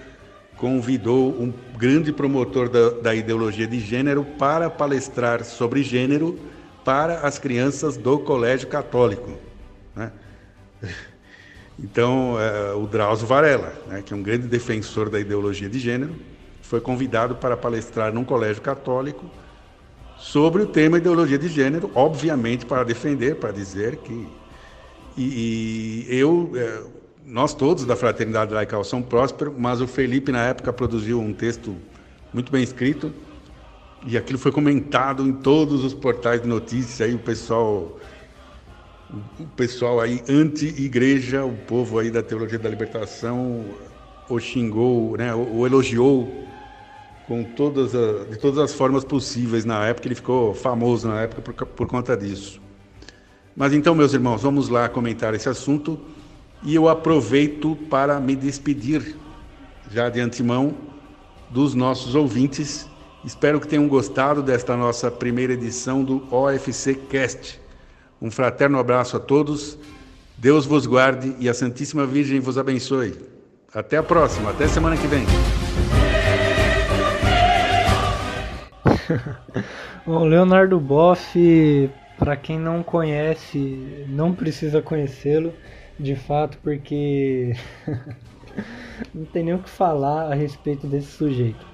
convidou um grande promotor da, da, ideologia de gênero para palestrar sobre gênero para as crianças do Colégio Católico. Né? Então, é, o Drauzio Varela, né, que é um grande defensor da ideologia de gênero, foi convidado para palestrar num colégio católico sobre o tema ideologia de gênero, obviamente para defender, para dizer que. E, e eu, é, nós todos da Fraternidade Laical são prósperos, mas o Felipe, na época, produziu um texto muito bem escrito e aquilo foi comentado em todos os portais de notícias, aí o pessoal o pessoal aí anti-igreja, o povo aí da teologia da libertação o xingou, né, o, elogiou com todas a, de todas as formas possíveis na época. Ele ficou famoso na época por, por conta disso. Mas então, meus irmãos, vamos lá comentar esse assunto e eu aproveito para me despedir já de antemão dos nossos ouvintes. Espero que tenham gostado desta nossa primeira edição do OFC Cast. Um fraterno abraço a todos. Deus vos guarde e a Santíssima Virgem vos abençoe. Até a próxima, até semana que vem. o Leonardo Boff, para quem não conhece, não precisa conhecê-lo, de fato, porque não tem nem o que falar a respeito desse sujeito.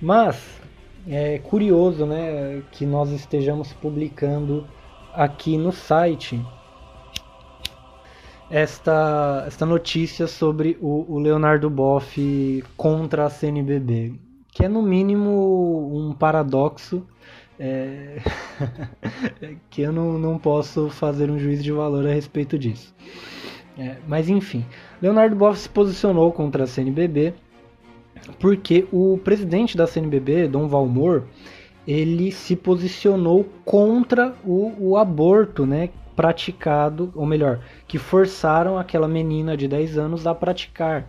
Mas é curioso, né, que nós estejamos publicando aqui no site esta, esta notícia sobre o, o Leonardo Boff contra a CNBB, que é no mínimo um paradoxo é... que eu não, não posso fazer um juízo de valor a respeito disso. É, mas enfim, Leonardo Boff se posicionou contra a CNBB porque o presidente da CNBB, Dom Valmor, ele se posicionou contra o, o aborto, né, praticado, ou melhor, que forçaram aquela menina de 10 anos a praticar.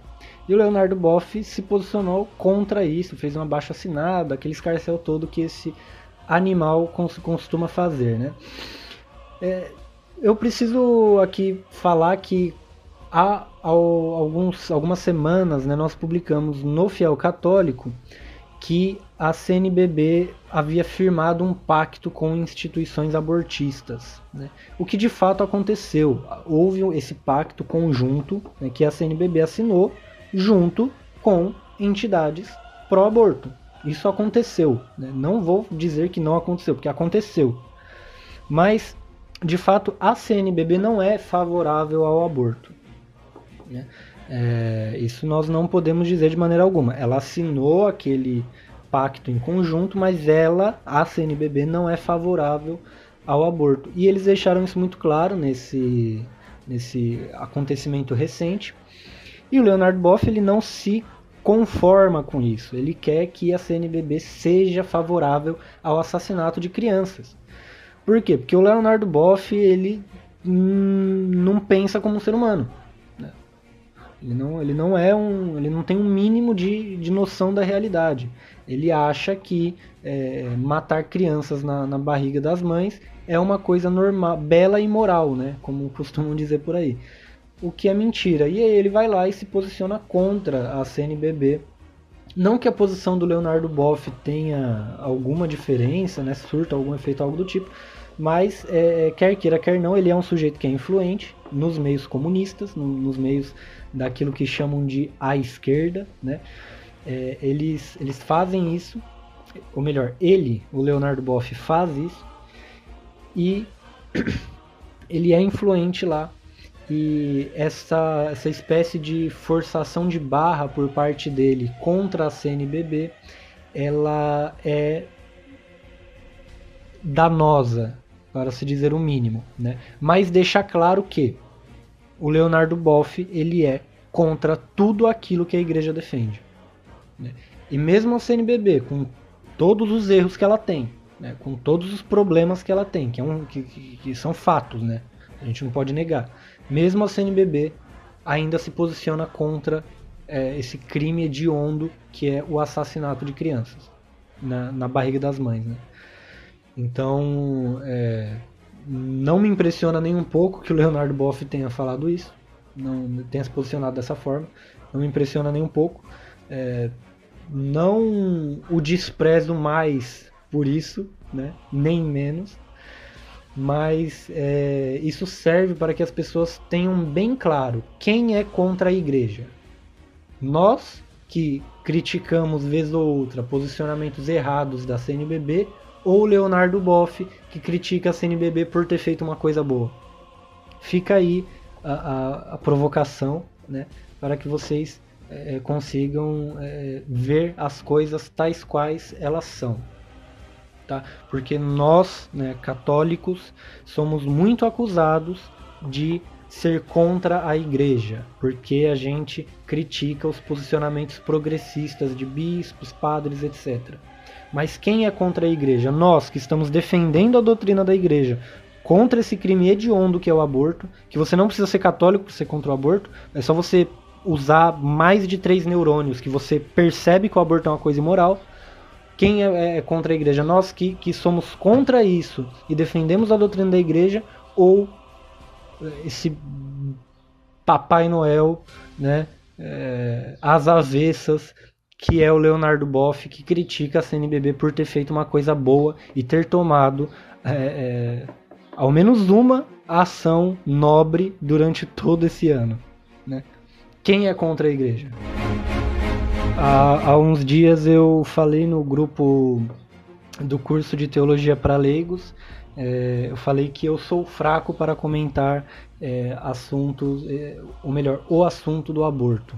E o Leonardo Boff se posicionou contra isso, fez uma baixa assinada, aquele escarcel todo que esse animal costuma fazer, né? É, eu preciso aqui falar que há alguns, algumas semanas né, nós publicamos no Fiel Católico que a CNBB havia firmado um pacto com instituições abortistas, né? o que de fato aconteceu. Houve esse pacto conjunto né, que a CNBB assinou junto com entidades pró-aborto. Isso aconteceu. Né? Não vou dizer que não aconteceu, porque aconteceu. Mas, de fato, a CNBB não é favorável ao aborto. Né? É, isso nós não podemos dizer de maneira alguma. Ela assinou aquele pacto em conjunto, mas ela, a CNBB, não é favorável ao aborto. E eles deixaram isso muito claro nesse, nesse acontecimento recente. E o Leonardo Boff ele não se conforma com isso. Ele quer que a CNBB seja favorável ao assassinato de crianças. Por quê? Porque o Leonardo Boff ele hum, não pensa como um ser humano. Ele não, ele não é um, ele não tem um mínimo de, de noção da realidade. Ele acha que é, matar crianças na, na barriga das mães é uma coisa normal, bela e moral, né? Como costumam dizer por aí. O que é mentira. E aí ele vai lá e se posiciona contra a CNBB. Não que a posição do Leonardo Boff tenha alguma diferença, né? Surta algum efeito, algo do tipo. Mas, é, quer queira, quer não, ele é um sujeito que é influente nos meios comunistas, no, nos meios daquilo que chamam de a esquerda, né? É, eles, eles fazem isso, ou melhor, ele, o Leonardo Boff, faz isso e ele é influente lá. E essa, essa espécie de forçação de barra por parte dele contra a CNBB, ela é danosa, para se dizer o mínimo, né? Mas deixa claro que o Leonardo Boff ele é contra tudo aquilo que a igreja defende. Né? E mesmo a CNBB, com todos os erros que ela tem, né? com todos os problemas que ela tem, que, é um, que, que, que são fatos, né? a gente não pode negar, mesmo a CNBB ainda se posiciona contra é, esse crime hediondo que é o assassinato de crianças na, na barriga das mães. Né? Então, é, não me impressiona nem um pouco que o Leonardo Boff tenha falado isso, não tenha se posicionado dessa forma, não me impressiona nem um pouco. É, não o desprezo mais por isso, né? nem menos, mas é, isso serve para que as pessoas tenham bem claro quem é contra a igreja. Nós que criticamos vez ou outra posicionamentos errados da CNBB ou Leonardo Boff, que critica a CNBB por ter feito uma coisa boa. Fica aí a, a, a provocação né, para que vocês é, consigam é, ver as coisas tais quais elas são. Tá? Porque nós, né, católicos, somos muito acusados de ser contra a igreja, porque a gente critica os posicionamentos progressistas de bispos, padres, etc. Mas quem é contra a igreja? Nós que estamos defendendo a doutrina da igreja contra esse crime hediondo que é o aborto, que você não precisa ser católico para ser contra o aborto, é só você usar mais de três neurônios que você percebe que o aborto é uma coisa imoral. Quem é, é contra a igreja? Nós que, que somos contra isso e defendemos a doutrina da igreja ou esse Papai Noel, né? É, as avessas, que é o Leonardo Boff, que critica a CNBB por ter feito uma coisa boa e ter tomado é, é, ao menos uma ação nobre durante todo esse ano. Né? Quem é contra a igreja? Há, há uns dias eu falei no grupo do curso de teologia para leigos é, eu falei que eu sou fraco para comentar é, assuntos, é, ou melhor, o assunto do aborto.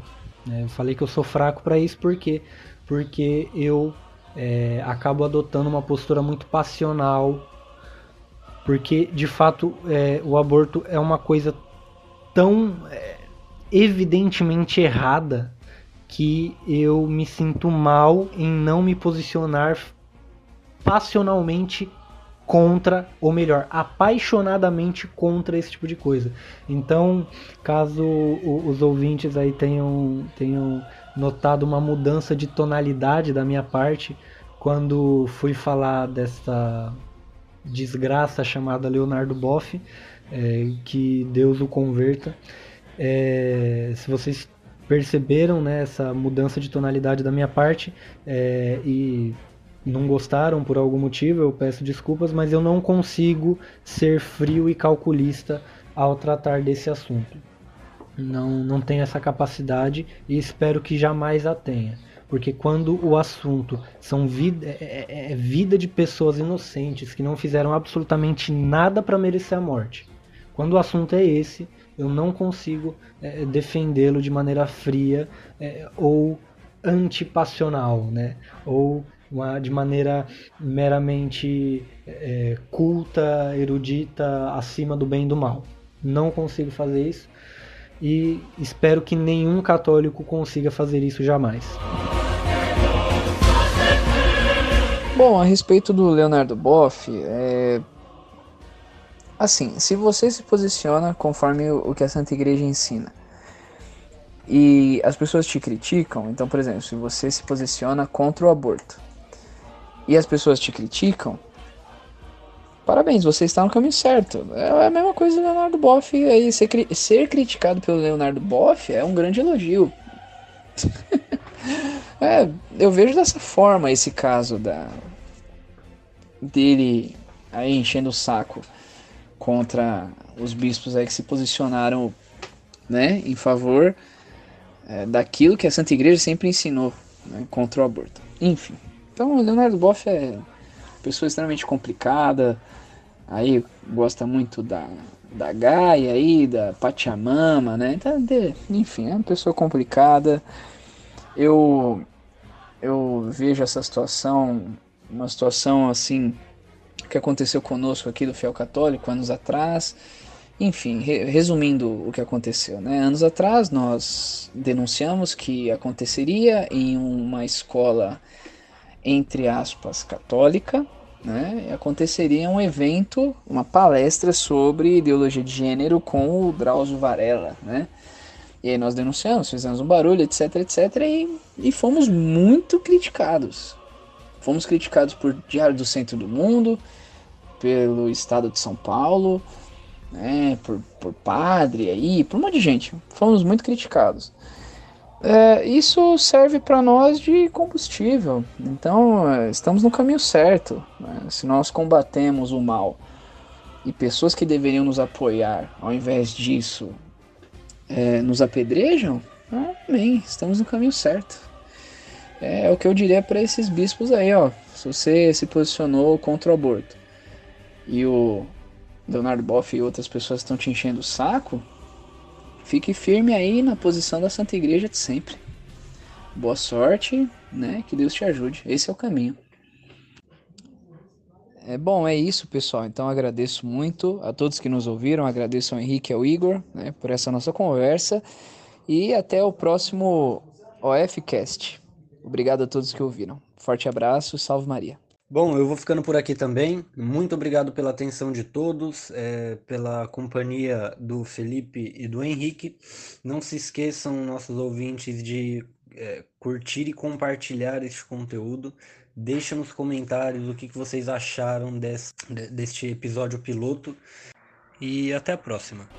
Né? Eu falei que eu sou fraco para isso porque porque eu é, acabo adotando uma postura muito passional, porque de fato é, o aborto é uma coisa tão é, evidentemente errada que eu me sinto mal em não me posicionar passionalmente contra, ou melhor, apaixonadamente contra esse tipo de coisa. Então, caso os ouvintes aí tenham, tenham notado uma mudança de tonalidade da minha parte quando fui falar dessa desgraça chamada Leonardo Boff, é, que Deus o converta. É, se vocês perceberam né, essa mudança de tonalidade da minha parte é, e não gostaram por algum motivo, eu peço desculpas, mas eu não consigo ser frio e calculista ao tratar desse assunto. Não, não tenho essa capacidade e espero que jamais a tenha. Porque quando o assunto são vida, é, é, é vida de pessoas inocentes que não fizeram absolutamente nada para merecer a morte. Quando o assunto é esse, eu não consigo é, defendê-lo de maneira fria é, ou antipassional, né? Ou uma, de maneira meramente é, culta, erudita, acima do bem e do mal. Não consigo fazer isso e espero que nenhum católico consiga fazer isso jamais. Bom, a respeito do Leonardo Boff, é... assim, se você se posiciona conforme o que a Santa Igreja ensina e as pessoas te criticam, então, por exemplo, se você se posiciona contra o aborto e as pessoas te criticam, parabéns, você está no caminho certo. É a mesma coisa do Leonardo Boff aí. Ser, ser criticado pelo Leonardo Boff é um grande elogio. é, eu vejo dessa forma esse caso da dele aí enchendo o saco contra os bispos aí que se posicionaram né, em favor é, daquilo que a Santa Igreja sempre ensinou né, contra o aborto. Enfim. Então, o Leonardo Boff é pessoa extremamente complicada. Aí gosta muito da, da Gaia aí, da Pachamama, né? Então, de, enfim, é uma pessoa complicada. Eu eu vejo essa situação, uma situação assim que aconteceu conosco aqui do Fiel Católico anos atrás. Enfim, re resumindo o que aconteceu, né? Anos atrás nós denunciamos que aconteceria em uma escola entre aspas, católica, né, aconteceria um evento, uma palestra sobre ideologia de gênero com o Drauzio Varela, né? E aí nós denunciamos, fizemos um barulho, etc, etc, e, e fomos muito criticados. Fomos criticados por Diário do Centro do Mundo, pelo Estado de São Paulo, né, por, por padre aí, por um monte de gente. Fomos muito criticados é, isso serve para nós de combustível. Então, é, estamos no caminho certo. Né? Se nós combatemos o mal e pessoas que deveriam nos apoiar, ao invés disso, é, nos apedrejam, amém, estamos no caminho certo. É, é o que eu diria para esses bispos aí, ó. Se você se posicionou contra o aborto e o Leonardo Boff e outras pessoas estão te enchendo o saco, Fique firme aí na posição da Santa Igreja de sempre. Boa sorte, né? Que Deus te ajude. Esse é o caminho. É bom, é isso, pessoal. Então agradeço muito a todos que nos ouviram, agradeço ao Henrique e ao Igor né, por essa nossa conversa e até o próximo OFcast. Obrigado a todos que ouviram. Forte abraço, salve Maria. Bom, eu vou ficando por aqui também. Muito obrigado pela atenção de todos, é, pela companhia do Felipe e do Henrique. Não se esqueçam, nossos ouvintes, de é, curtir e compartilhar este conteúdo. Deixa nos comentários o que, que vocês acharam desse, deste episódio piloto. E até a próxima.